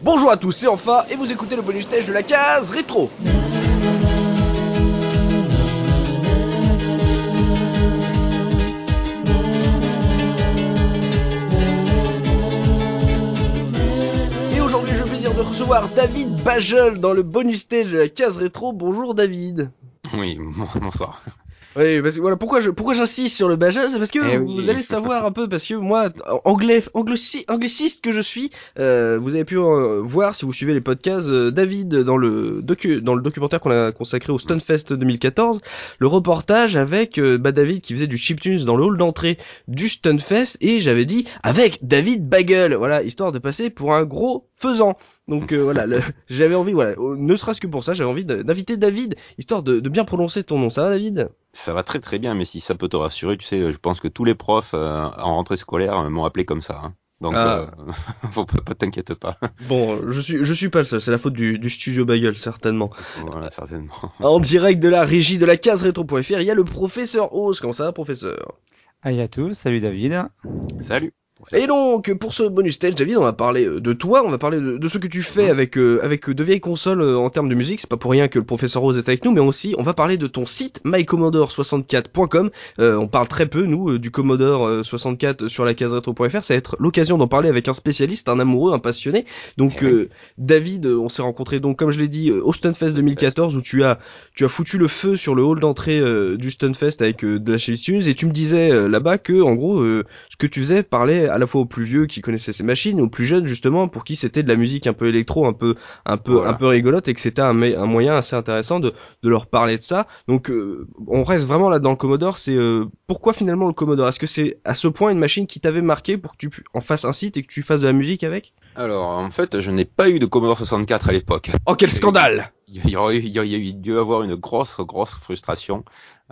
Bonjour à tous, c'est enfin et vous écoutez le bonus stage de la case rétro. Et aujourd'hui, j'ai le plaisir de recevoir David Bajel dans le bonus stage de la case rétro. Bonjour David. Oui, bonsoir. Oui, parce que voilà, pourquoi je, pourquoi j'insiste sur le Bajel, c'est parce que Eh vous oui. allez savoir un peu, parce que moi, anglais, angliciste que je suis, euh, vous avez pu euh, voir si vous suivez les podcasts, euh, David dans le docu, dans le documentaire qu'on a consacré au Stunfest 2014, le reportage avec bah, David qui faisait du chiptunes dans le hall d'entrée du Stunfest et j'avais dit avec David Bagel, voilà, histoire de passer pour un gros faisant. Donc euh, voilà, j'avais envie, voilà, ne serait-ce que pour ça, j'avais envie d'inviter David, histoire de, de bien prononcer ton nom. Ça va, David? Ça va très très bien, mais si ça peut te rassurer, tu sais, je pense que tous les profs euh, en rentrée scolaire euh, m'ont appelé comme ça. hein. Donc, Ah. euh, faut pas, pas t'inquiète pas. Bon, je suis, je suis pas le seul, c'est la faute du, du studio Bagel, certainement. voilà, certainement. En direct de la régie de la case rétro.fr, il y a le professeur Oz. Comment ça va, professeur? Allez à tous, salut David. Salut. Et donc, pour ce bonus stage, David, on va parler euh, de toi, on va parler de, de ce que tu fais avec, euh, avec de vieilles consoles euh, en termes de musique. C'est pas pour rien que le professeur Rose est avec nous, mais aussi, on va parler de ton site mycommodore64.com. Euh, on parle très peu, nous, euh, du Commodore euh, 64 sur la case rétro.fr. Ça va être l'occasion d'en parler avec un spécialiste, un amoureux, un passionné. Donc, Eh euh, David, euh, on s'est rencontré donc, comme je l'ai dit, euh, au Stunfest 2014, où tu as, tu as foutu le feu sur le hall d'entrée euh, du Stunfest avec euh, de la chiptunes, et tu me disais euh, là-bas que, en gros, euh, que tu faisais parlait à la fois aux plus vieux qui connaissaient ces machines, aux plus jeunes justement pour qui c'était de la musique un peu électro, un peu un peu Voilà. un peu rigolote et que c'était un, un moyen assez intéressant de, de leur parler de ça. Donc euh, on reste vraiment là dans le Commodore. C'est euh, pourquoi finalement le Commodore? Est-ce que c'est à ce point une machine qui t'avait marqué pour que tu en fasses un site et que tu fasses de la musique avec? Alors, en fait, je n'ai pas eu de Commodore 64 à l'époque. Oh quel scandale Il y aurait il y aurait eu dû avoir une grosse, grosse frustration.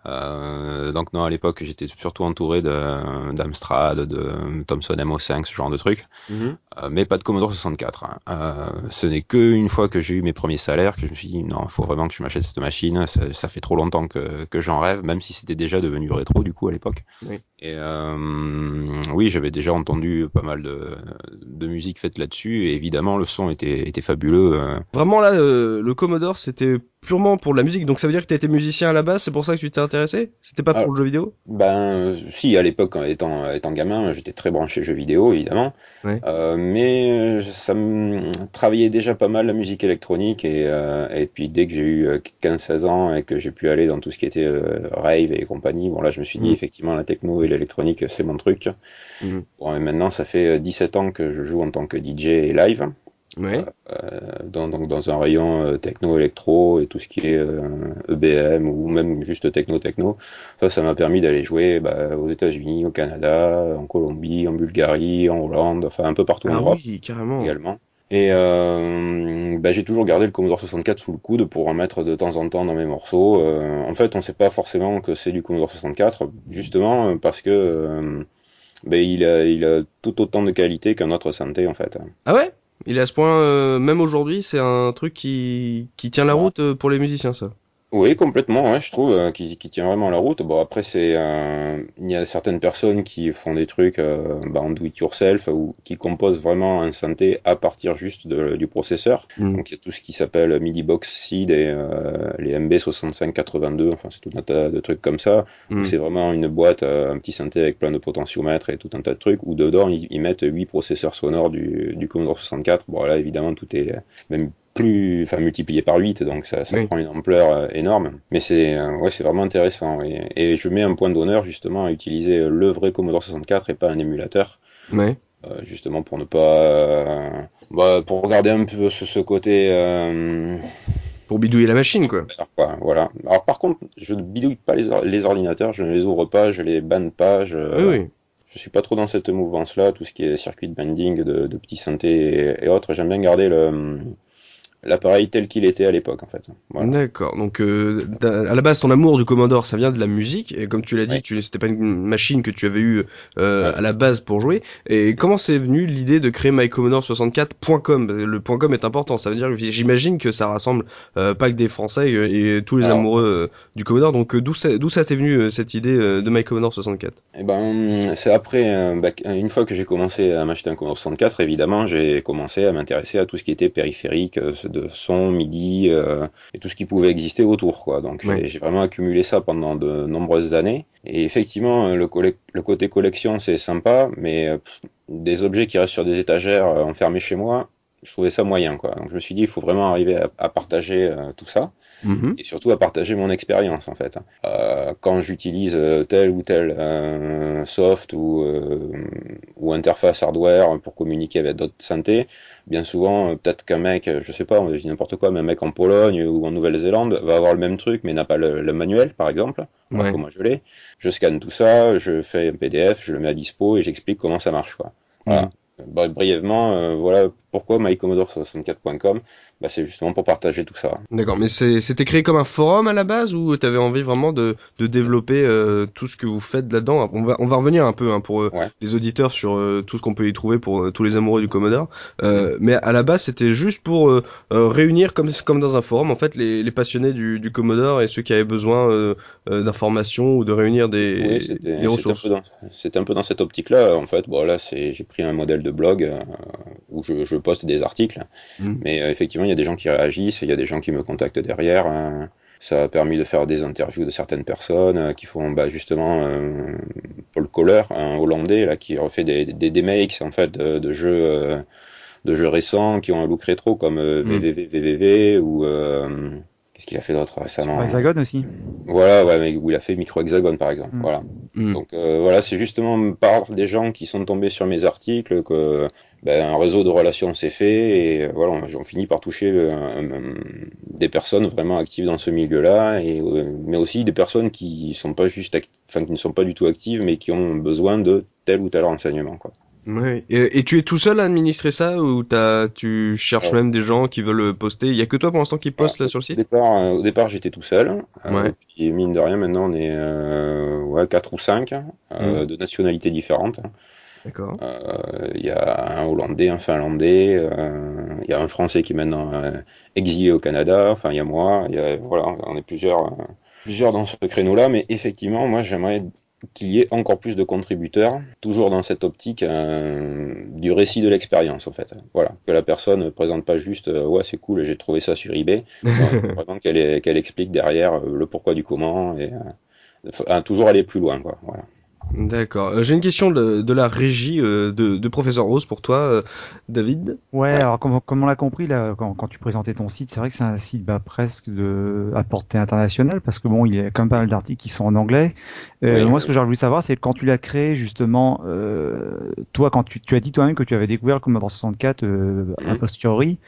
Euh, donc non, à l'époque, j'étais surtout entouré de d'Amstrad, de Thomson MO5, ce genre de trucs. Euh, mais pas de Commodore 64. hein. Euh, ce n'est que une fois que j'ai eu mes premiers salaires que je me suis dit non, il faut vraiment que je m'achète cette machine. Ça, ça fait trop longtemps que, que j'en rêve, même si c'était déjà devenu rétro du coup à l'époque. Oui. Et euh, oui, j'avais déjà entendu pas mal de, de musique faite là-dessus. Et évidemment, le son était, était fabuleux. euh. Vraiment là euh, le Commodore c'était purement pour la musique. Donc ça veut dire que t'étais musicien à la base, c'est pour ça que tu t'es intéressé? C'était pas Ah. pour le jeu vidéo? Ben, si, à l'époque, étant, étant gamin, j'étais très branché jeux vidéo, évidemment. Ouais. Euh, mais euh, ça me travaillait déjà pas mal la musique électronique. Et, euh, et puis, dès que j'ai eu euh, 15-16 ans et que j'ai pu aller dans tout ce qui était euh, rave et compagnie, bon, là, je me suis dit, Mm. effectivement, la techno et l'électronique, c'est mon truc. Mm. Bon, et maintenant, ça fait euh, 17 ans que je joue en tant que DJ et live. Ouais. Euh, dans, dans un rayon euh, techno-électro et tout ce qui est euh, EBM ou même juste techno-techno. Ça, ça m'a permis d'aller jouer bah, aux États-Unis, au Canada, en Colombie, en Bulgarie, en Hollande, enfin un peu partout en Ah Europe oui, carrément. également. Et euh, bah, j'ai toujours gardé le Commodore 64 sous le coude pour en mettre de temps en temps dans mes morceaux. Euh, en fait, on sait pas forcément que c'est du Commodore 64, justement euh, parce que euh, bah, il, a, il a tout autant de qualité qu'un autre synthé en fait. Ah ouais? Il est à ce point, euh, même aujourd'hui, c'est un truc qui, qui tient la Ouais. route euh, pour les musiciens, ça. Oui, complètement, ouais, je trouve, euh, qui, qui tient vraiment la route. Bon, après, c'est, euh, il y a certaines personnes qui font des trucs euh, bah, en do it yourself ou qui composent vraiment un synthé à partir juste de- du processeur. Mm. Donc, il y a tout ce qui s'appelle MIDI Box Seed et euh, les MB6582, enfin, c'est tout un tas de trucs comme ça. Mm. C'est vraiment une boîte, euh, un petit synthé avec plein de potentiomètres et tout un tas de trucs où dedans, ils, ils mettent huit processeurs sonores du, du Commodore 64. Bon, là, évidemment, tout est euh, même plus, enfin, multiplié par 8, donc ça, ça Oui. prend une ampleur euh, énorme. Mais c'est, euh, ouais, c'est vraiment intéressant. Et, et je mets un point d'honneur, justement, à utiliser le vrai Commodore 64 et pas un émulateur. Ouais. Euh, justement pour ne pas euh, bah, pour regarder un peu ce, ce côté euh, Pour bidouiller la machine, quoi. voilà alors par contre je ne bidouille pas les, or- les ordinateurs je ne les ouvre pas je les banne pas je, Oui, oui. je suis pas trop dans cette mouvance là tout ce qui est circuit de binding de, de petits synthés et, et autres j'aime bien garder le l'appareil tel qu'il était à l'époque en fait. D'accord. Donc euh, à la base ton amour du Commodore ça vient de la musique et comme tu l'as dit, tu c'était pas une machine que tu avais eu euh, à la base pour jouer. Et comment c'est venu l'idée de créer mycommodore64.com Le .com est important. Ça veut dire j'imagine que ça rassemble euh, pas que des Français et, tous les amoureux du Commodore. Donc d'où ça d'où ça t'est venu cette idée de mycommodore 64 Eh ben c'est après bah, une fois que j'ai commencé à m'acheter un Commodore 64 évidemment j'ai commencé à m'intéresser à tout ce qui était périphérique de son, MIDI euh, et tout ce qui pouvait exister autour. Quoi. Donc j'ai vraiment accumulé ça pendant de nombreuses années. Et effectivement, le, le côté collection, c'est sympa, mais euh, des objets qui restent sur des étagères euh, enfermés chez moi, je trouvais ça moyen quoi. Donc je me suis dit il faut vraiment arriver à, partager euh, tout ça mm-hmm. et surtout à partager mon expérience en fait. Euh, quand j'utilise euh, tel ou tel euh, soft ou, ou interface hardware pour communiquer avec d'autres synthés, bien souvent peut-être qu'un mec, je sais pas, on dit n'importe quoi, mais un mec en Pologne ou en Nouvelle-Zélande va avoir le même truc mais n'a pas le, manuel par exemple. Ouais. Moi je l'ai. Je scanne tout ça, je fais un PDF, je le mets à dispo et j'explique comment ça marche quoi. Voilà. Mm. Brièvement, voilà pourquoi mycommodore64.com bah, C'est justement pour partager tout ça. D'accord, mais c'était créé comme un forum à la base ou tu avais envie vraiment de, de développer euh, tout ce que vous faites là-dedans? On va, on va revenir un peu hein, pour euh, les auditeurs sur euh, tout ce qu'on peut y trouver pour tous les amoureux du Commodore. Mm. Mais à la base, c'était juste pour réunir, comme, comme dans un forum, en fait, les, les passionnés du, du, Commodore et ceux qui avaient besoin d'informations ou de réunir des, des ressources. C'était un, peu dans cette optique-là. En fait, bon, là, j'ai pris un modèle de blog où je, je poste des articles. Mm. Mais euh, effectivement, il y a des gens qui réagissent, il y a des gens qui me contactent derrière. Hein. Ça a permis de faire des interviews de certaines personnes euh, qui font bah, justement euh, Paul Kohler, un Hollandais, là, qui refait des, des, des makes en fait de, jeux de jeux récents qui ont un look rétro comme VVVVV mm. ou Qu'est-ce qu'il a fait d'autre récemment Hexagone aussi. Voilà, ouais, où il a fait Micro Hexagone par exemple. Mm. Voilà. Donc voilà, c'est justement par des gens qui sont tombés sur mes articles que ben, un réseau de relations s'est fait et euh, voilà, on, finit par toucher euh, des personnes vraiment actives dans ce milieu-là, et euh, mais aussi des personnes qui sont pas juste, enfin qui ne sont pas du tout actives, mais qui ont besoin de tel ou tel renseignement, quoi. Ouais. Et, tu es tout seul à administrer ça ou as, tu cherches même des gens qui veulent poster? Il y a que toi pour l'instant qui poste là sur le site? Au départ, au départ j'étais tout seul. Ouais. et mine de rien, maintenant on est euh, ouais, 4 ou 5 mmh. de nationalités différentes. D'accord. Euh, il y a un Hollandais, un Finlandais, euh, il y a un Français qui est maintenant euh, exilé au Canada. Enfin, il y a moi. Y a, voilà, on est plusieurs, plusieurs dans ce créneau-là. Mais effectivement, moi, j'aimerais qu'il y ait encore plus de contributeurs, toujours dans cette optique du récit de l'expérience en fait. Voilà, que la personne ne présente pas juste ouais c'est cool, j'ai trouvé ça sur eBay, vraiment qu'elle qu'elle explique derrière le pourquoi du comment et toujours aller plus loin quoi. Voilà. D'accord. Euh, j'ai une question de, de la régie euh, de, de, professeur Rose pour toi, euh, David. Ouais, alors comme, comme on l'a compris là, quand, quand, tu présentais ton site, c'est vrai que c'est un site bah, presque de à portée internationale parce que bon, il y a quand même pas mal d'articles qui sont en anglais. moi, ce que j'aurais voulu savoir, c'est quand tu l'as créé justement, toi, quand tu, tu as dit toi-même que tu avais découvert le Commodore 64 a mmh. posteriori.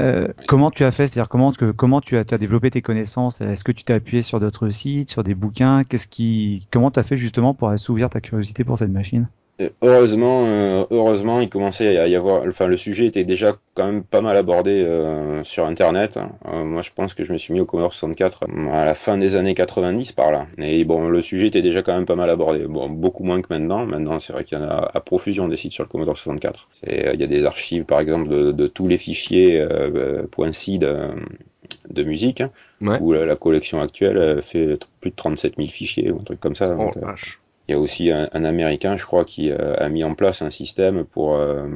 Euh, comment tu as fait C'est-à-dire comment, que, comment tu as, as, développé tes connaissances? Est-ce que tu t'es appuyé sur d'autres sites, sur des bouquins? Qu'est-ce qui, comment tu as fait justement pour assouvir ta curiosité pour cette machine? Heureusement, euh, heureusement, il commençait à y avoir, enfin, le sujet était déjà quand même pas mal abordé euh, sur Internet. Euh, moi, je pense que je me suis mis au Commodore 64 à la fin des années 90 par là. Et bon, le sujet était déjà quand même pas mal abordé. Bon, beaucoup moins que maintenant. Maintenant, c'est vrai qu'il y en a à profusion des sites sur le Commodore 64. Il y a des archives, par exemple, de, de tous les fichiers de, de musique, hein, où la, collection actuelle fait plus de 37 000 fichiers ou un truc comme ça. Donc, oh, il y a aussi un, Américain, je crois, qui euh, a mis en place un système pour euh,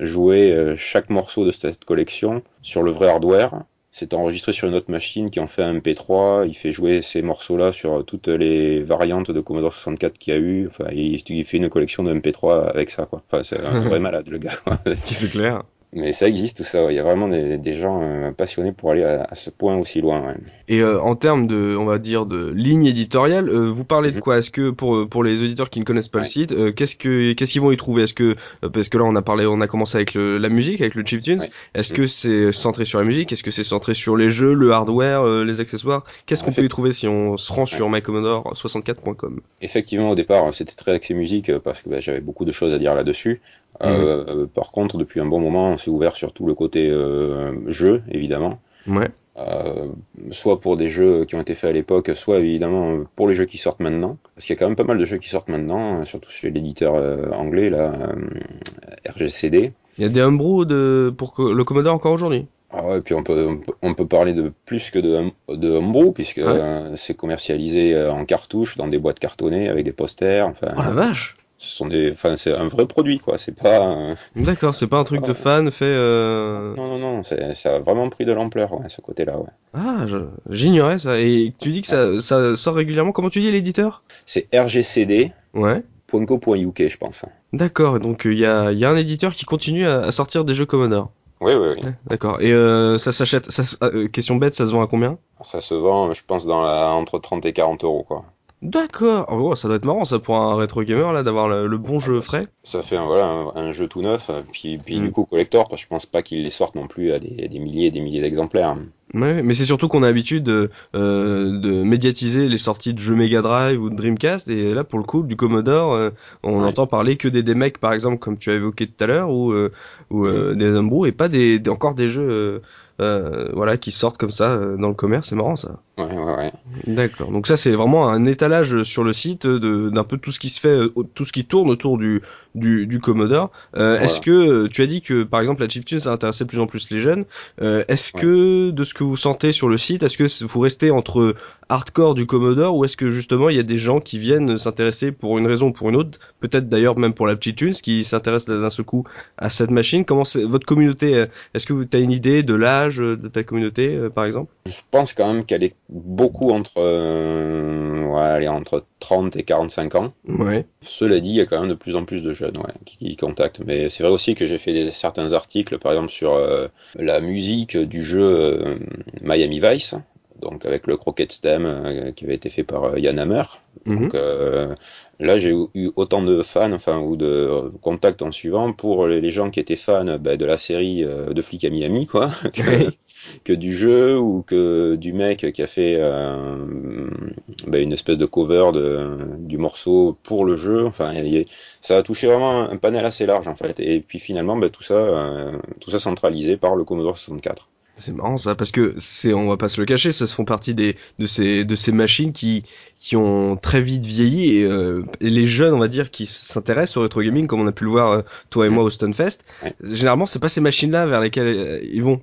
jouer euh, chaque morceau de cette collection sur le vrai hardware. C'est enregistré sur une autre machine qui en fait un MP3. Il fait jouer ces morceaux-là sur toutes les variantes de Commodore 64 qu'il y a eu. Enfin, il, il, fait une collection de MP3 avec ça, quoi. Enfin, c'est un vrai malade, le gars. c'est clair. Mais ça existe tout ça, il y a vraiment des, des gens euh, passionnés pour aller à, ce point aussi loin. Et euh, en termes de, on va dire, de ligne éditoriale, euh, vous parlez de mhm. quoi? Est-ce que pour pour les auditeurs qui ne connaissent pas le site, qu'est-ce que qu'est-ce qu'ils vont y trouver? Est-ce que parce que là on a parlé, on a commencé avec le, la musique, avec le chiptunes. Est-ce que c'est centré sur la musique? Est-ce que c'est centré sur les jeux, le hardware, les accessoires? Qu'est-ce qu'on peut y trouver si on se rend sur mycommodore64.com Effectivement, au départ, c'était très axé musique parce que bah, j'avais beaucoup de choses à dire là-dessus. Mhm. par contre, depuis un bon moment, on s'est ouvert sur tout le côté jeu, évidemment. Ouais. Euh, soit pour des jeux qui ont été faits à l'époque, soit évidemment pour les jeux qui sortent maintenant. Parce qu'il y a quand même pas mal de jeux qui sortent maintenant, surtout chez l'éditeur euh, anglais, là, euh, RGCD. Il y a des homebrew de, pour le Commodore encore aujourd'hui. Ah ouais, puis on peut, on peut, parler de plus que de, de homebrew, puisque c'est commercialisé en cartouche dans des boîtes cartonnées avec des posters. Enfin, oh la vache ce sont des, enfin, c'est un vrai produit, quoi. C'est pas. D'accord, c'est pas un truc de fan fait. Euh... Non, non, non, ça a vraiment pris de l'ampleur, ouais, ce côté-là, ouais. Ah, j'ignorais ça. Et tu dis que ça, ça sort régulièrement. Comment tu dis l'éditeur? C'est RGCD. Ouais. .co.uk, je pense. D'accord, donc il y a, y a un éditeur qui continue à, sortir des jeux Commodore. Oui, oui, oui. D'accord. Et euh, ça s'achète. Ça, euh, question bête, ça se vend à combien? Ça se vend, je pense, dans la, entre 30 et 40 euros, quoi. D'accord. Oh, ça doit être marrant ça pour un rétro gamer là d'avoir le, bon jeu frais. Ça fait un, voilà un, jeu tout neuf puis puis du mm. coup collector parce que je pense pas qu'ils les sortent non plus à des, des milliers et des milliers d'exemplaires. Ouais, mais c'est surtout qu'on a l'habitude de, euh, de, médiatiser les sorties de jeux Mega Drive ou de Dreamcast, et là, pour le coup, du Commodore, euh, on entend parler que des, des mecs, par exemple, comme tu as évoqué tout à l'heure, ou, euh, ou euh, mm. des homebrew, et pas des, encore des jeux euh, voilà, qui sortent comme ça dans le commerce, c'est marrant ça. Ouais, ouais, ouais. D'accord. Donc ça, c'est vraiment un étalage sur le site d'un peu tout ce qui se fait, tout ce qui tourne autour du, du, du Commodore. Est-ce que tu as dit que, par exemple, la chiptune, ça intéressait de plus en plus les jeunes. Est-ce que de ce que vous sentez sur le site Est-ce que vous restez entre hardcore du Commodore ou est-ce que justement il y a des gens qui viennent s'intéresser pour une raison ou pour une autre Peut-être d'ailleurs même pour la petite tunes qui s'intéressent d'un seul coup à cette machine? Comment c'est votre communauté euh, Est-ce que vous avez une idée de l'âge de ta communauté euh, par exemple? Je pense quand même qu'elle est beaucoup entre euh, ouais, entre 30 et 45 ans. Ouais. Cela dit, il y a quand même de plus en plus de jeunes ouais, qui, qui contactent. Mais c'est vrai aussi que j'ai fait des, certains articles, par exemple sur la musique du jeu Miami Vice, donc avec le croquet stem euh, qui avait été fait par euh, Yann Hammer. Mhm. Donc euh, là j'ai eu autant de fans, enfin ou de contacts en suivant pour les, gens qui étaient fans bah, de la série de Flic à Miami, quoi, que, du jeu ou que du mec qui a fait bah, une espèce de cover de, du morceau pour le jeu. Enfin, ça a touché vraiment un panel assez large en fait. Et puis finalement, bah, tout ça, tout ça centralisé par le Commodore 64. C'est marrant ça parce que c'est on va pas se le cacher, ça se font partie des de ces de ces machines qui qui ont très vite vieilli et, euh, les jeunes on va dire qui s'intéressent au rétro gaming comme on a pu le voir euh, toi et moi au Stunfest. Généralement c'est pas ces machines là vers lesquelles euh, ils vont.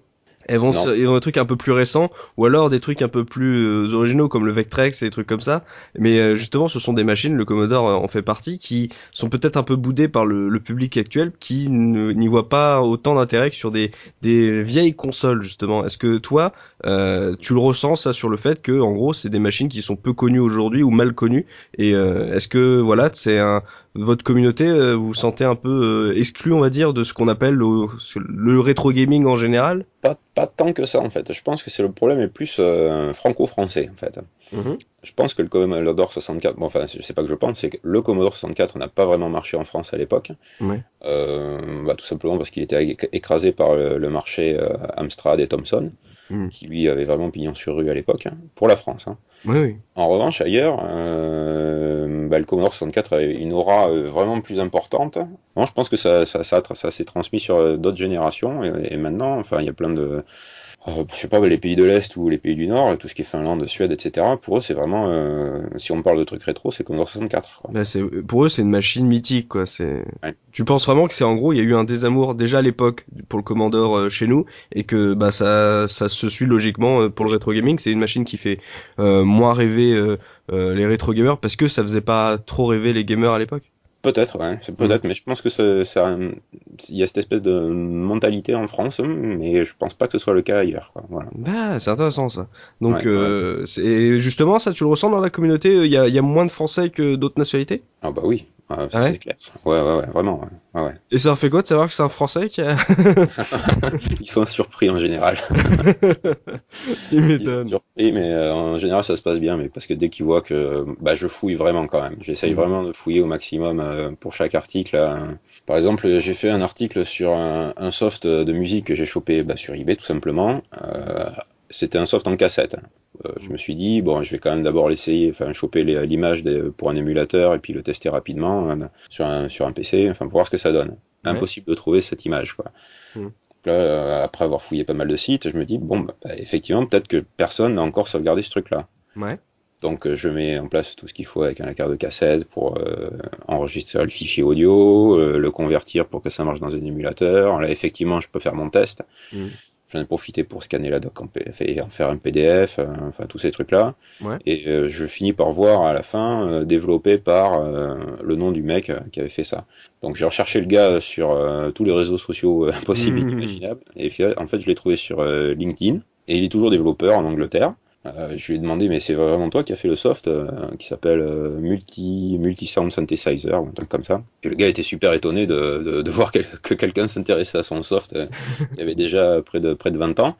Elles vont, ils vont des trucs un peu plus récents ou alors des trucs un peu plus euh, originaux comme le Vectrex et des trucs comme ça. Mais euh, justement, ce sont des machines, le Commodore en fait partie, qui sont peut-être un peu boudées par le, le public actuel qui n'y voit pas autant d'intérêt que sur des, des vieilles consoles justement. Est-ce que toi, euh, tu le ressens ça sur le fait que en gros, c'est des machines qui sont peu connues aujourd'hui ou mal connues? Et est-ce que voilà, c'est un votre communauté, vous vous sentez un peu exclu, on va dire, de ce qu'on appelle le, le rétro gaming en général? Pas, pas tant que ça en fait. Je pense que c'est le problème est plus euh, franco-français en fait. Mhm. Je pense que le Commodore 64, bon enfin je sais pas que je pense, c'est que le Commodore 64 n'a pas vraiment marché en France à l'époque. Euh, bah, tout simplement parce qu'il était écrasé par le, marché euh, Amstrad et Thomson. Hmm. qui lui avait vraiment pignon sur rue à l'époque, hein, pour la France. Hein. Oui, oui. En revanche, ailleurs, euh, bah, le Commodore 64 avait une aura euh, vraiment plus importante. Bon, je pense que ça, ça, ça, ça s'est transmis sur euh, d'autres générations, et, et, maintenant, enfin, il y a plein de euh, je sais pas, les pays de l'Est ou les pays du Nord, tout ce qui est Finlande, Suède, etc., pour eux, c'est vraiment, euh, si on parle de trucs rétro, c'est Commodore 64. Quoi. Bah, pour eux, c'est une machine mythique, quoi. C'est... Tu penses vraiment que c'est en gros, il y a eu un désamour déjà à l'époque pour le Commodore euh, chez nous, et que bah ça, ça se suit logiquement euh, pour le rétro gaming. C'est une machine qui fait moins rêver les rétro gamers parce que ça faisait pas trop rêver les gamers à l'époque. Peut-être, ouais, c'est peut-être, mm. mais je pense que ça, il y a cette espèce de mentalité en France, mais je pense pas que ce soit le cas ailleurs. Quoi. Voilà. Bah, c'est intéressant ça. Donc, euh, c'est justement ça, tu le ressens dans la communauté, il y a, y a moins de Français que d'autres nationalités? Ah bah oui, ah, ah ouais, clair. Ouais, ouais, ouais, vraiment. Ouais. ouais. Et ça leur fait quoi de savoir que c'est un Français qui a... Ils sont surpris en général. Ils sont surpris, mais euh, en général ça se passe bien, mais parce que dès qu'ils voient que bah, je fouille vraiment quand même. J'essaye mm. vraiment de fouiller au maximum euh, pour chaque article. Par exemple, j'ai fait un article sur un, un, soft de musique que j'ai chopé bah, sur eBay tout simplement. Euh, c'était un soft en cassette. Euh, je me suis dit, bon, je vais quand même d'abord l'essayer, enfin, choper l'image pour un émulateur et puis le tester rapidement euh, sur, un, sur un PC, enfin, pour voir ce que ça donne. Impossible de trouver cette image, quoi. Hmm. là, après avoir fouillé pas mal de sites, je me dis bon, bah, effectivement, peut-être que personne n'a encore sauvegardé ce truc-là. Ouais. Donc je mets en place tout ce qu'il faut avec un carte de cassette pour enregistrer le fichier audio, le convertir pour que ça marche dans un émulateur. Là effectivement je peux faire mon test. Mm j'en ai profité pour scanner la doc en, en faire un PDF, euh, enfin tous ces trucs-là. Et euh, je finis par voir à la fin euh, développé par le nom du mec qui avait fait ça. Donc j'ai recherché le gars sur tous les réseaux sociaux possibles et mmh. imaginables. Et en fait je l'ai trouvé sur LinkedIn. Et il est toujours développeur en Angleterre. Euh, je lui ai demandé, mais c'est vraiment toi qui as fait le soft euh, qui s'appelle euh, Multi Multi Sound Synthesizer ou un truc comme ça. Et le gars était super étonné de, de, de voir que quelqu'un s'intéressait à son soft. il avait déjà près de près de 20 ans.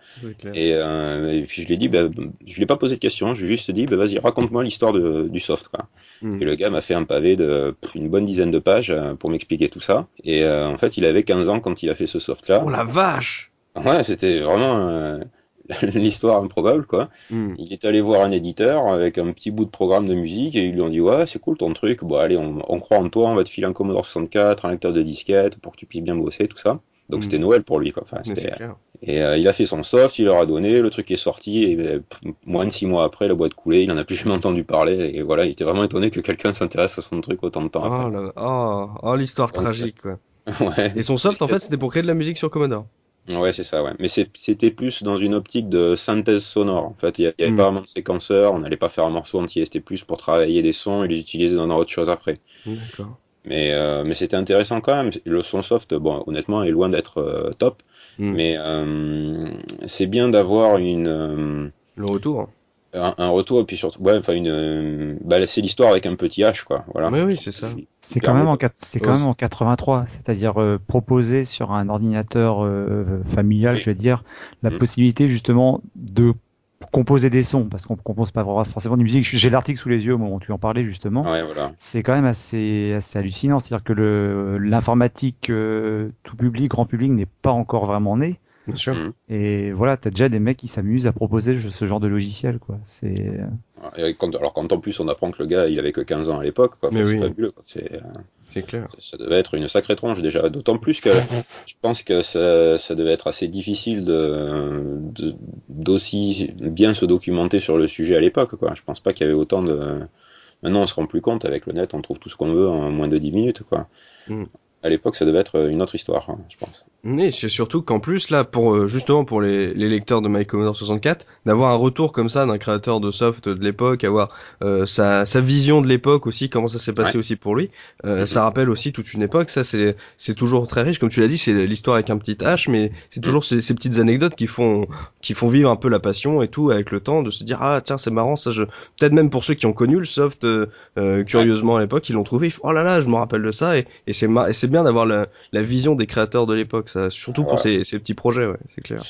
Et, et, puis je lui ai dit, bah, je lui ai pas posé de questions, je lui ai juste dit, bah, vas-y raconte-moi l'histoire du soft. Quoi. Hmm. Et le gars m'a fait un pavé de une bonne dizaine de pages pour m'expliquer tout ça. Et en fait, il avait 15 ans quand il a fait ce soft là. Oh la vache Ouais, c'était vraiment l'histoire improbable quoi. Hmm. Il est allé voir un éditeur avec un petit bout de programme de musique et ils lui ont dit ouais c'est cool ton truc, bon allez on, on, croit en toi, on va te filer un Commodore 64, un lecteur de disquette pour que tu puisses bien bosser tout ça. Donc hmm. c'était Noël pour lui quoi. Enfin, et euh, il a fait son soft, il leur a donné, le truc est sorti et ben, moins de six mois après la boîte coulée, il en a plus jamais entendu parler et voilà il était vraiment étonné que quelqu'un s'intéresse à son truc autant de temps. Oh, oh, oh l'histoire tragique quoi. ouais. Et son soft en fait c'était pour créer de la musique sur Commodore. Ouais, c'est ça, ouais. Mais c'était plus dans une optique de synthèse sonore. En fait, il n'y avait hmm. pas vraiment de séquenceur, on n'allait pas faire un morceau entier, c'était plus pour travailler des sons et les utiliser dans autre chose après. D'accord. Mais, euh, mais c'était intéressant quand même. Le son soft, bon, honnêtement, est loin d'être euh, top. Hmm. Mais euh, c'est bien d'avoir une. Le retour un, retour et puis surtout ouais enfin une bah c'est l'histoire avec un petit H quoi voilà oui oui c'est ça c'est quand même en c'est quand même en 83 c'est-à-dire euh, proposer sur un ordinateur euh, familial je vais dire la mm. possibilité justement de composer des sons parce qu'on compose pas forcément de musique j'ai l'article sous les yeux au moment où tu en parlais justement. Ouais, voilà. c'est quand même assez assez hallucinant. C'est-à-dire que le l'informatique euh, tout public grand public n'est pas encore vraiment né Bien sûr. Mm. Et voilà, t'as déjà des mecs qui s'amusent à proposer ce genre de logiciel, quoi. C'est. alors quand en plus on apprend que le gars il avait que 15 ans à l'époque, quoi. C'est fabuleux. C'est clair. Ça devait être une sacrée tronche déjà. D'autant plus que je pense que ça, ça, devait être assez difficile de d'aussi bien se documenter sur le sujet à l'époque, quoi. Je pense pas qu'il y avait autant de. Maintenant on se rend plus compte avec le net, on trouve tout ce qu'on veut en moins de 10 minutes, quoi. Mm à l'époque, ça devait être une autre histoire, hein, je pense. Mais c'est surtout qu'en plus, là, pour euh, justement pour les, les, lecteurs de My Commodore 64, d'avoir un retour comme ça d'un créateur de soft de l'époque, avoir euh, sa, sa vision de l'époque aussi, comment ça s'est passé aussi pour lui, euh, mm-hmm. ça rappelle aussi toute une époque. Ça, c'est c'est toujours très riche, comme tu l'as dit, c'est l'histoire avec un petit H, mais c'est mm. toujours ces, ces, petites anecdotes qui font qui font vivre un peu la passion et tout avec le temps, de se dire ah tiens c'est marrant ça. Je peut-être même pour ceux qui ont connu le soft curieusement à l'époque, ils l'ont trouvé, oh là là, je me rappelle de ça et, et c'est c'est bien d'avoir la, la, vision des créateurs de l'époque, ça, surtout pour ces, ces, petits projets, ouais, c'est clair.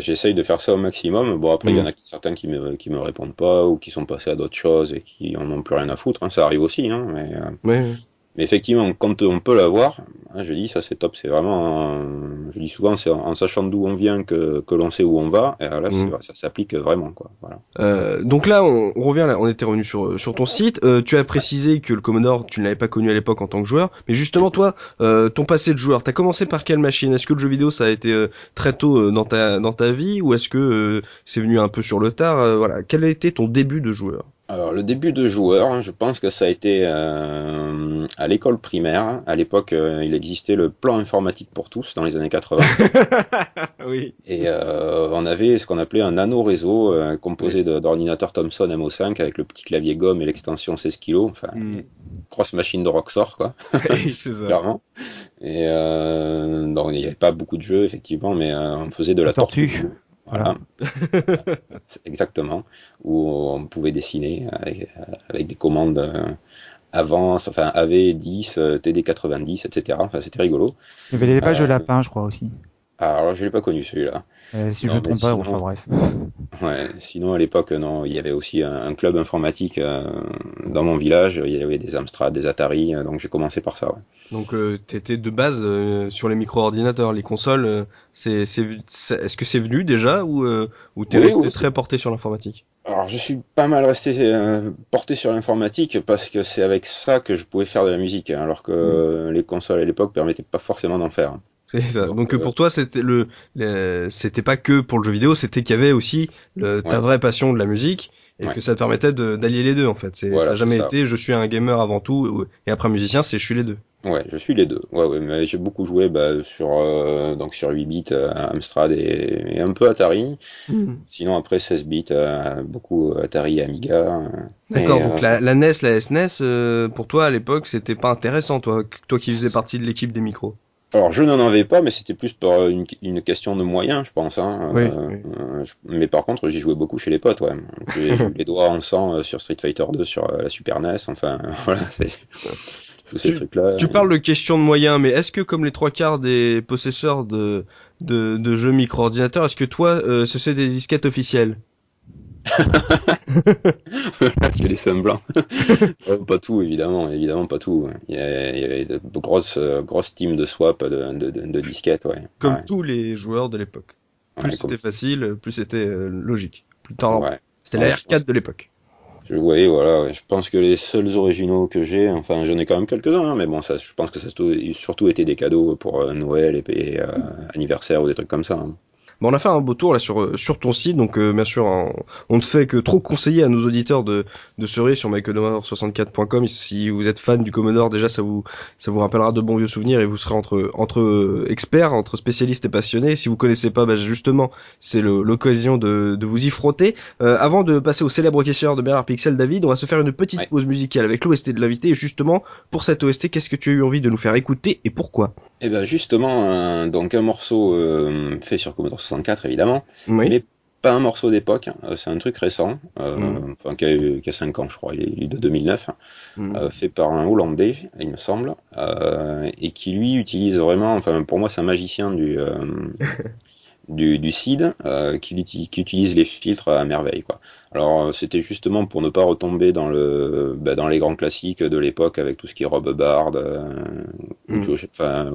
J'essaye de faire ça au maximum. Bon, après, il y en a mm. certains qui me, qui me répondent pas ou qui sont passés à d'autres choses et qui en ont plus rien à foutre. Hein. Ça arrive aussi, hein, mais. Euh... Mais effectivement, quand on peut l'avoir, hein, je dis ça c'est top, c'est vraiment, je dis souvent c'est en, sachant d'où on vient que, que l'on sait où on va, et là mm. ça s'applique vraiment quoi. Voilà. Euh, donc là on, revient, là, on était revenu sur sur ton site, euh, tu as précisé que le Commodore tu ne l'avais pas connu à l'époque en tant que joueur, mais justement toi, euh, ton passé de joueur, t'as commencé par quelle machine? Est-ce que le jeu vidéo ça a été euh, très tôt dans ta dans ta vie? Ou est-ce que c'est venu un peu sur le tard? Voilà, quel a été ton début de joueur? Alors le début de joueur, je pense que ça a été euh, à l'école primaire. À l'époque, euh, il existait le plan informatique pour tous dans les années 80. oui. Et euh, on avait ce qu'on appelait un nano réseau composé d'ordinateurs Thomson MO5 avec le petit clavier gomme et l'extension 16 kg. Enfin, mm. grosse machine de Roxor quoi. c'est ça. Clairement. Et donc il n'y avait pas beaucoup de jeux effectivement, mais on faisait de la, tortue. Voilà. Exactement. Où on pouvait dessiner avec, des commandes euh, avance, enfin AV10, TD90, etc. Enfin, c'était rigolo. Il y avait les pages de euh, lapin, je crois aussi. Alors, je l'ai pas connu celui-là. Euh, si je ne me trompe pas, enfin bref. Ouais, sinon à l'époque, non, il y avait aussi un, club informatique euh, dans mon village. Il y avait des Amstrad, des Atari, euh, donc j'ai commencé par ça. Ouais. Donc, euh, t'étais de base sur les micro-ordinateurs, les consoles. c'est, c'est, est-ce que c'est venu déjà ou ou t'es resté très porté sur l'informatique? Alors, je suis pas mal resté porté sur l'informatique parce que c'est avec ça que je pouvais faire de la musique, hein, alors que mm. les consoles à l'époque permettaient pas forcément d'en faire. Donc, pour toi, c'était le, c'était pas que pour le jeu vidéo, c'était qu'il y avait aussi le, ta vraie passion de la musique et que ça te permettait d'allier les deux en fait. ça n'a jamais été je suis un gamer avant tout et après musicien, c'est je suis les deux. Ouais, je suis les deux. Ouais, ouais, mais j'ai beaucoup joué bah, sur euh, donc sur 8 bits, euh, Amstrad et, un peu Atari. Hmm. Sinon après 16 bits, euh, beaucoup Atari et Amiga. D'accord. Donc la, la, NES, la SNES, pour toi à l'époque, c'était pas intéressant, toi, toi qui faisais partie de l'équipe des micros. Alors je n'en avais pas, mais c'était plus pour une, une, question de moyens, je pense. Hein. Euh, mais par contre, j'y jouais beaucoup chez les potes. Ouais. J'ai joué les doigts en sang euh, sur Street Fighter 2, sur euh, la Super NES. Enfin, voilà, c'est tous ces trucs-là. Tu parles de question de moyens, mais est-ce que comme les trois quarts des possesseurs de de, de jeux micro-ordinateurs, est-ce que toi, euh, ce c'est des disquettes officielles? je fais les semblants. pas tout, évidemment, évidemment pas tout. Il y, avait de grosses, grosses teams de swap de, de, disquettes, ouais. Comme tous les joueurs de l'époque. Plus c'était facile, plus c'était euh, logique. Plus tard, c'était la R4 de l'époque. Oui, voilà. Je pense que les seuls originaux que j'ai, enfin, j'en ai quand même quelques-uns, hein, mais bon, ça, je pense que ça a surtout été des cadeaux pour euh, Noël et, euh, anniversaire ou des trucs comme ça. Hein. Bon, on a fait un beau tour là sur euh, sur ton site, donc euh, bien sûr, on, ne fait que trop conseiller à nos auditeurs de de se sur mycommodore64.com. Si vous êtes fan du Commodore, déjà ça vous ça vous rappellera de bons vieux souvenirs et vous serez entre entre euh, experts, entre spécialistes et passionnés. Si vous connaissez pas, bah, justement, c'est l'occasion de de vous y frotter. avant de passer au célèbre questionnaire de Bernard Pixel, David, on va se faire une petite pause musicale avec l'OST de l'invité. Et justement, pour cette OST, qu'est-ce que tu as eu envie de nous faire écouter et pourquoi? Eh ben justement, donc un morceau fait sur Commodore 64 évidemment, mais pas un morceau d'époque, hein. euh, c'est un truc récent, euh, mm. enfin qui a, qui a 5 ans je crois, il est de 2009, mm. euh, fait par un Hollandais, il me semble, et qui lui utilise vraiment, enfin pour moi c'est un magicien du du, du CID qui, qui, utilise les filtres à merveille quoi. Alors c'était justement pour ne pas retomber dans le bah, dans les grands classiques de l'époque avec tout ce qui est Rob Bard, mm. enfin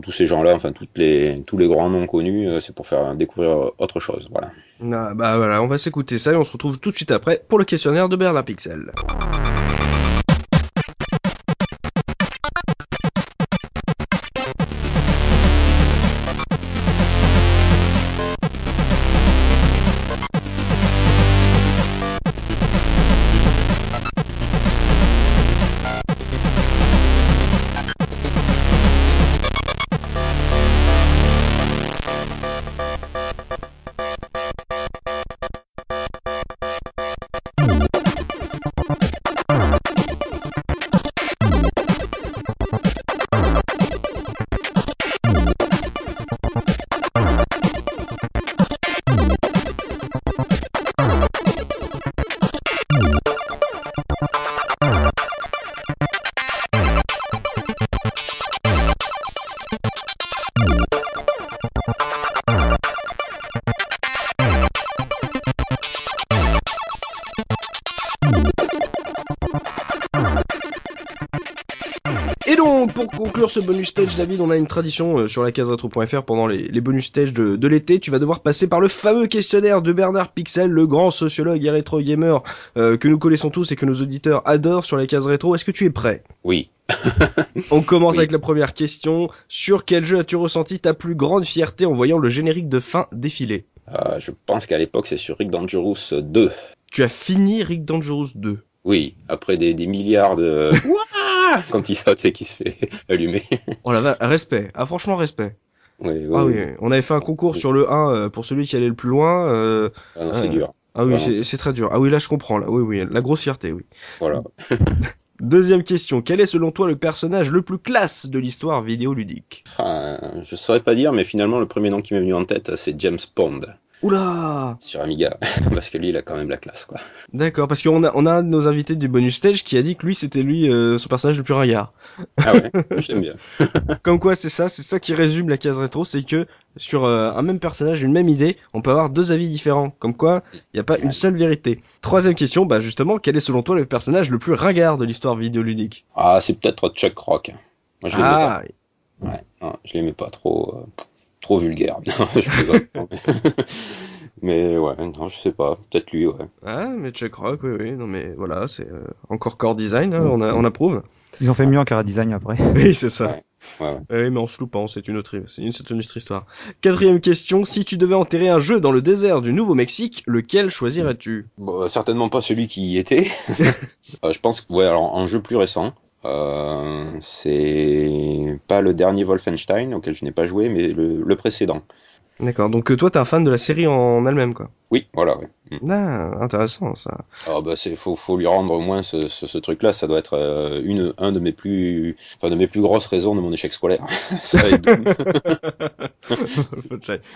tous ces gens-là, enfin toutes les, tous les grands noms connus, euh, c'est pour faire découvrir autre chose. Voilà. Ah, bah voilà, on va s'écouter ça et on se retrouve tout de suite après pour le questionnaire de Berlin Pixel. Pour conclure ce bonus stage, David, on a une tradition euh, sur la case retro.fr pendant les, bonus stages de, l'été. Tu vas devoir passer par le fameux questionnaire de Bernard Pixel, le grand sociologue et rétro gamer euh, que nous connaissons tous et que nos auditeurs adorent sur la case rétro. Est-ce que tu es prêt? Oui. on commence avec la première question. Sur quel jeu as-tu ressenti ta plus grande fierté en voyant le générique de fin défiler? Euh, Je pense qu'à l'époque c'est sur Rick Dangerous 2. Tu as fini Rick Dangerous 2 oui, après des, des milliards de... quand il saute et qu'il se fait allumer. oh la respect. Ah franchement respect. Oui, oui, ah oui, on avait fait un concours sur le 1 euh, pour celui qui allait le plus loin. Euh, ah non, c'est euh, dur. Ah oui, c'est très dur. Ah oui, là je comprends. Là, oui, oui, la grosse fierté, oui. Voilà. Deuxième question. Quel est selon toi le personnage le plus classe de l'histoire vidéoludique? Enfin, Je saurais pas dire, mais finalement le premier nom qui m'est venu en tête, c'est James Bond. Oula Sur Amiga, parce que lui il a quand même la classe quoi. D'accord, parce qu'on a on a un de nos invités du bonus stage qui a dit que lui c'était lui euh, son personnage le plus ringard. Ah ouais, j'aime bien. Comme quoi c'est ça, c'est ça qui résume la case rétro, c'est que sur euh, un même personnage, une même idée, on peut avoir deux avis différents. Comme quoi, il n'y a pas une seule vérité. Troisième question, bah justement, quel est selon toi le personnage le plus ringard de l'histoire vidéoludique? Ah, c'est peut-être Chuck Rock. Moi je l'aimais ah, pas. Ouais, non, je l'aimais pas trop. Euh trop vulgaire. mais ouais, non, je sais pas. Peut-être lui, ouais. Ah, mais Chuck Rock, oui, oui. Non, mais voilà, c'est euh, encore core design, hein, on, a, on approuve. Ils ont fait mieux en car design après. oui, c'est ça. Ouais, ouais. Oui, mais en se loupant, c'est une autre, c'est une, autre histoire. Quatrième question, si tu devais enterrer un jeu dans le désert du Nouveau-Mexique, lequel choisirais-tu? Bon, euh, certainement pas celui qui y était. Euh, je pense que, ouais, alors, un jeu plus récent. Euh, c'est pas le dernier Wolfenstein auquel je n'ai pas joué, mais le, le précédent. D'accord, donc euh, toi t'es un fan de la série en elle-même, quoi. Oui, voilà. Ouais. Mm. Ah, intéressant ça. Alors bah c'est faut faut lui rendre au moins ce, ce, ce truc-là. Ça doit être euh, une un de mes plus enfin de mes plus grosses raisons de mon échec scolaire. Ça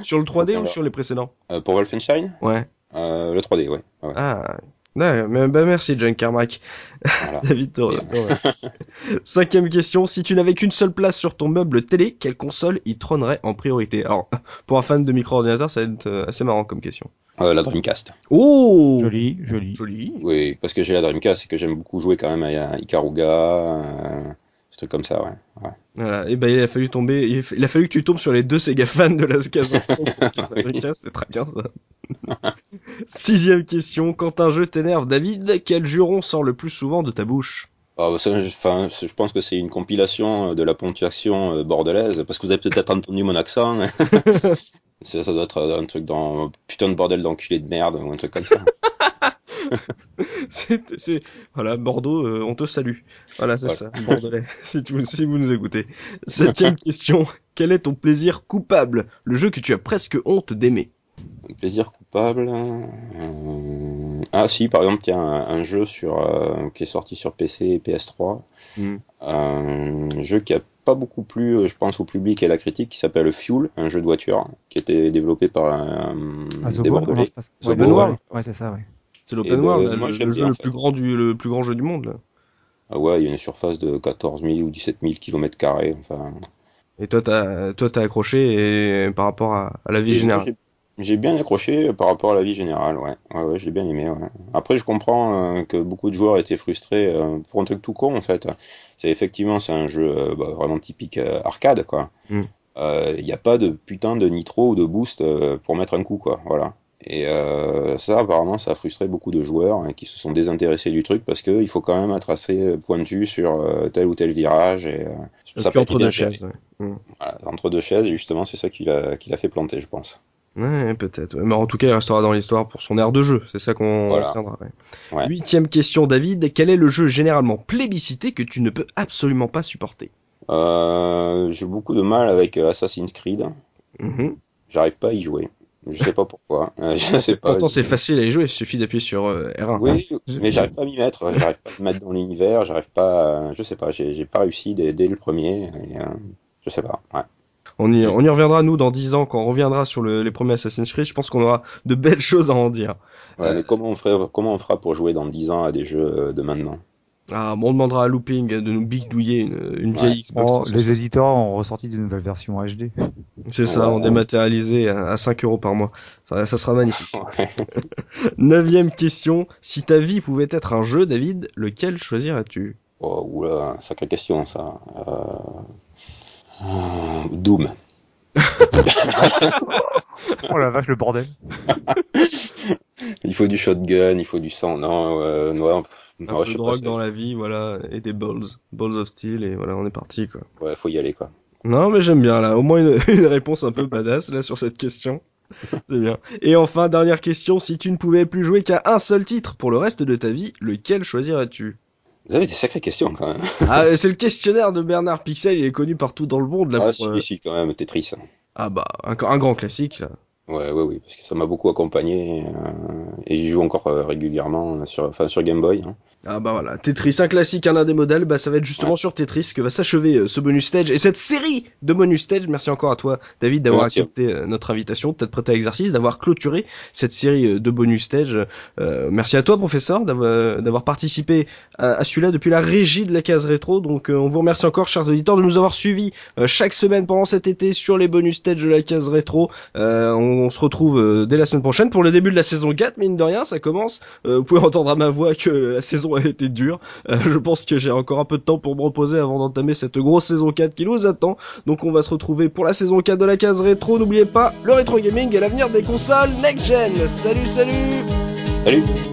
sur le 3D ou sur les précédents? Euh, pour Wolfenstein, Ouais. euh, le 3D, ouais. ouais. Ah, ouais, mais, bah merci John Carmack. Voilà. David. Cinquième question, si tu n'avais qu'une seule place sur ton meuble télé, quelle console y trônerait en priorité? Alors, pour un fan de micro-ordinateur, ça va être euh, assez marrant comme question. Euh, la Dreamcast. Oh Joli, joli. Joli. Oui, parce que j'ai la Dreamcast et que j'aime beaucoup jouer quand même à Ikaruga, euh, truc comme ça, ouais. ouais. Voilà, et ben il a fallu tomber, il a- il a fallu que tu tombes sur les deux Sega fans de la case. C'était très bien ça. Sixième question, quand un jeu t'énerve, David, quel juron sort le plus souvent de ta bouche? Ah, bah, ça, enfin, c'est- je pense que c'est une compilation euh, de la ponctuation euh, bordelaise, parce que vous avez peut-être entendu mon accent. ça, ça doit être un truc dans putain de bordel d'enculé de merde ou un truc comme ça. C'est, c'est- voilà, Bordeaux, euh, on te salue. Voilà, c'est Voilà. ça, Bordelais, si, tu, si vous nous écoutez. Septième question, quel est ton plaisir coupable? Le jeu que tu as presque honte d'aimer plaisir coupable. euh, Ah si, par exemple, tiens, un, un jeu sur euh, qui est sorti sur PC et PS3, Hmm. un jeu qui a pas beaucoup plu, je pense, au public et à la critique, qui s'appelle Fuel, un jeu de voiture, qui était développé par un Ah, des Zobo, Bordelais. Ouais, ouais. World. Ouais, c'est ça, ouais. C'est l'open ben, world, là, moi, le, le jeu le plus grand du, le plus grand jeu du monde. Là. Ah ouais, il y a une surface de 14 000 ou 17 000 km. Enfin, Et toi, t'as, toi, t'as accroché et par rapport à, à la vie Et générale? j'ai- J'ai bien accroché par rapport à la vie générale, ouais. Ouais, ouais, j'ai bien aimé, ouais. Après, je comprends euh, que beaucoup de joueurs étaient frustrés euh, pour un truc tout con, en fait. C'est effectivement, c'est un jeu euh, bah, vraiment typique euh, arcade, quoi. Mm. Il n'y a pas de putain de nitro ou de boost euh, pour mettre un coup, quoi. Voilà. Et euh, ça, apparemment, ça a frustré beaucoup de joueurs hein, qui se sont désintéressés du truc parce que il faut quand même être assez pointu sur euh, tel ou tel virage. Et, euh, ça peut entre deux chaises. Ouais. Mm. Voilà, entre deux chaises, et justement, c'est ça qui l'a fait planter, je pense. Ouais, peut-être. Mais en tout cas, il restera dans l'histoire pour son air de jeu. C'est ça qu'on Voilà. retiendra. ouais. Ouais. Huitième question, David. Quel est le jeu généralement plébiscité que tu ne peux absolument pas supporter? Euh, j'ai beaucoup de mal avec euh, Assassin's Creed. Mhm. J'arrive pas à y jouer. Je sais pas pourquoi. Euh, je sais pas. Pourtant, c'est facile à y jouer. Il suffit d'appuyer sur euh, R1. Oui, mais j'arrive pas à m'y mettre. J'arrive pas à me mettre dans l'univers. J'arrive pas. à- Je sais pas. J'ai pas réussi dès, dès le premier. Et, euh, je sais pas. Ouais. On y, on y reviendra, nous, dans 10 ans, quand on reviendra sur le- les premiers Assassin's Creed. Je pense qu'on aura de belles choses à en dire. Ouais, Euh. mais comment on ferait, comment on fera pour jouer dans 10 ans à des jeux euh, de maintenant? Ah, on demandera à Looping de nous bigdouiller une, une vieille Ouais. Xbox Oh, 360. les éditeurs ont ressorti de nouvelles versions HD. C'est ça, on dématérialisé à, à 5 euros par mois. Ça, ça sera magnifique. Neuvième question. Si ta vie pouvait être un jeu, David, lequel choisirais-tu? Oh, oula, sacrée question ça. Euh... euh, Doom. Oh la vache, le bordel. Il faut du shotgun, il faut du sang. Non, euh, non, Un non, peu je de drogue dans la vie, voilà, et des balls. Balls of steel, et voilà, on est parti, quoi. Ouais, faut y aller quoi. Non, mais j'aime bien, là. Au moins une, une réponse un peu badass, là, sur cette question. C'est bien. Et enfin, dernière question. Si tu ne pouvais plus jouer qu'à un seul titre pour le reste de ta vie, lequel choisirais-tu? Vous avez des sacrées questions quand même. Ah, c'est le questionnaire de Bernard Pixel, il est connu partout dans le monde, là. ah, pour, si, euh, si, quand même, Tetris. Ah bah, un, un grand classique, ça. Ouais, ouais, oui, parce que ça m'a beaucoup accompagné euh, et j'y joue encore euh, régulièrement sur, enfin, sur Game Boy. hein. Ah bah voilà, Tetris, un classique, un indémodable, bah ça va être justement Ouais. sur Tetris que va s'achever euh, ce bonus stage et cette série de bonus stage. Merci encore à toi, David, d'avoir accepté euh, notre invitation, de t'être prêté à l'exercice, d'avoir clôturé cette série euh, de bonus stage. Euh, merci à toi, professeur, d'avoir d'avoir participé à, à celui-là depuis la régie de la case rétro. Donc euh, on vous remercie encore, chers auditeurs, de nous avoir suivis euh, chaque semaine pendant cet été sur les bonus stage de la case rétro. Euh, on, on se retrouve euh, dès la semaine prochaine pour le début de la saison 4, mine de rien, ça commence. Euh, vous pouvez entendre à ma voix que la saison a été dure. Euh, je pense que j'ai encore un peu de temps pour me reposer avant d'entamer cette grosse saison 4 qui nous attend. Donc on va se retrouver pour la saison 4 de la case rétro. N'oubliez pas, le rétro gaming est l'avenir des consoles next gen. Salut, salut Salut